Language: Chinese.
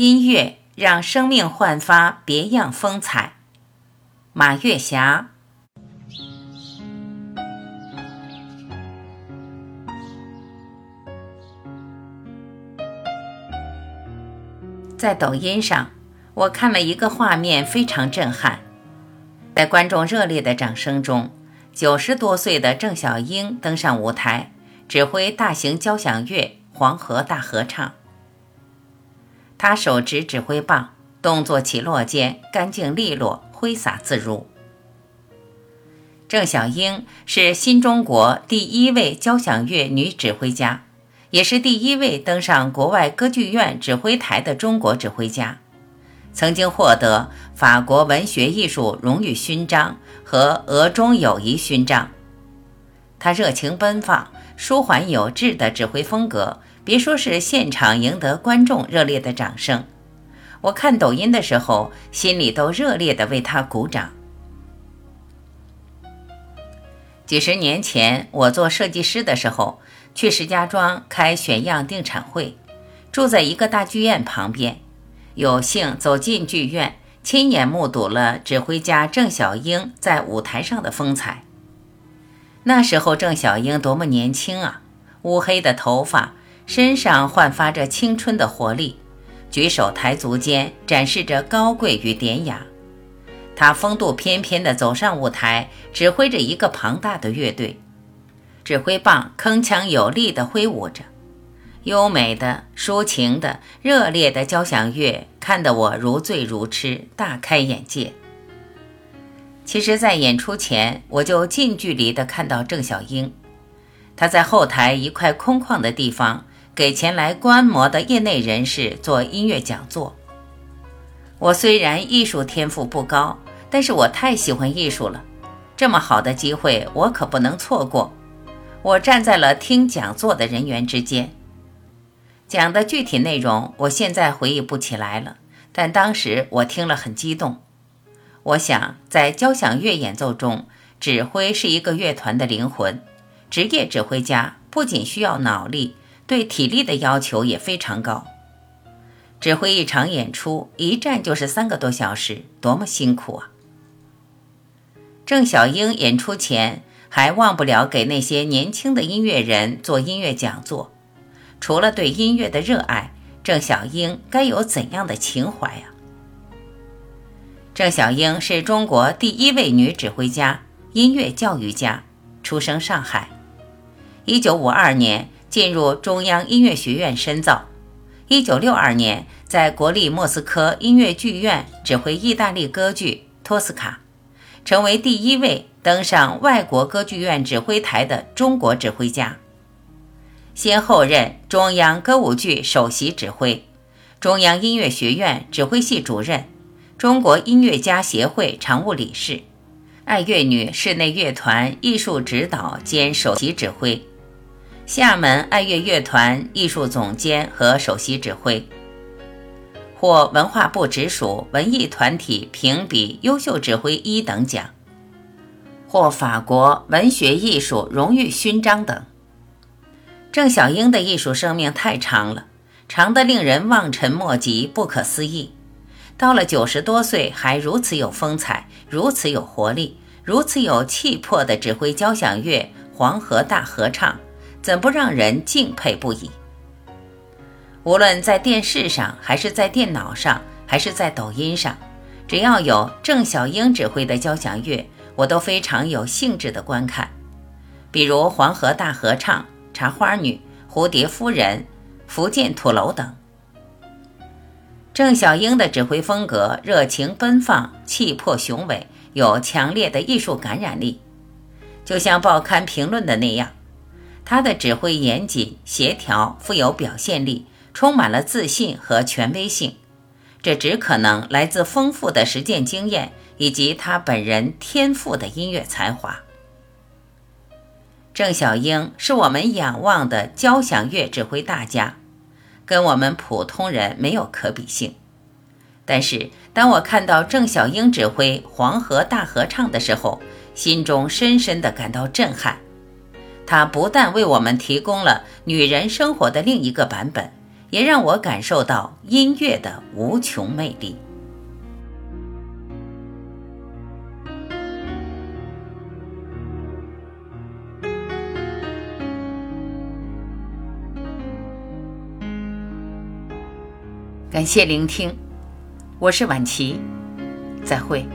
音乐让生命焕发别样风采。马月霞。在抖音上，我看了一个画面，非常震撼。在观众热烈的掌声中，九十多岁的郑小英登上舞台，指挥大型交响乐《黄河大合唱》。他手执指挥棒，动作起落间干净利落，挥洒自如。郑小英是新中国第一位交响乐女指挥家。也是第一位登上国外歌剧院指挥台的中国指挥家，曾经获得法国文学艺术荣誉勋章和俄中友谊勋章。他热情奔放、舒缓有致的指挥风格，别说是现场赢得观众热烈的掌声，我看抖音的时候，心里都热烈地为他鼓掌。几十年前，我做设计师的时候。去石家庄开选样定产会，住在一个大剧院旁边，有幸走进剧院，亲眼目睹了指挥家郑小英在舞台上的风采。那时候郑小英多么年轻啊！乌黑的头发，身上焕发着青春的活力，举手抬足间展示着高贵与典雅。她风度翩翩地走上舞台，指挥着一个庞大的乐队。指挥棒铿锵有力地挥舞着，优美的、抒情的、热烈的交响乐，看得我如醉如痴，大开眼界。其实，在演出前，我就近距离地看到郑小英，她在后台一块空旷的地方，给前来观摩的业内人士做音乐讲座。我虽然艺术天赋不高，但是我太喜欢艺术了，这么好的机会，我可不能错过。我站在了听讲座的人员之间，讲的具体内容我现在回忆不起来了，但当时我听了很激动。我想，在交响乐演奏中，指挥是一个乐团的灵魂。职业指挥家不仅需要脑力，对体力的要求也非常高。指挥一场演出，一站就是三个多小时，多么辛苦啊！郑小英演出前。还忘不了给那些年轻的音乐人做音乐讲座。除了对音乐的热爱，郑小英该有怎样的情怀呀？郑小英是中国第一位女指挥家、音乐教育家，出生上海。一九五二年进入中央音乐学院深造。一九六二年在国立莫斯科音乐剧院指挥意大利歌剧《托斯卡》，成为第一位。登上外国歌剧院指挥台的中国指挥家，先后任中央歌舞剧首席指挥、中央音乐学院指挥系主任、中国音乐家协会常务理事、爱乐女室内乐团艺术指导兼首席指挥、厦门爱乐乐团艺术总监和首席指挥，获文化部直属文艺团体评比优秀指挥一等奖。获法国文学艺术荣誉勋章等。郑小英的艺术生命太长了，长得令人望尘莫及、不可思议。到了九十多岁还如此有风采、如此有活力、如此有气魄的指挥交响乐《黄河大合唱》，怎不让人敬佩不已？无论在电视上，还是在电脑上，还是在抖音上，只要有郑小英指挥的交响乐。我都非常有兴致的观看，比如《黄河大合唱》《茶花女》《蝴蝶夫人》《福建土楼》等。郑小英的指挥风格热情奔放，气魄雄伟，有强烈的艺术感染力。就像报刊评论的那样，他的指挥严谨、协调，富有表现力，充满了自信和权威性。这只可能来自丰富的实践经验。以及他本人天赋的音乐才华，郑小英是我们仰望的交响乐指挥大家，跟我们普通人没有可比性。但是，当我看到郑小英指挥《黄河大合唱》的时候，心中深深的感到震撼。她不但为我们提供了女人生活的另一个版本，也让我感受到音乐的无穷魅力。感谢聆听，我是婉琪，再会。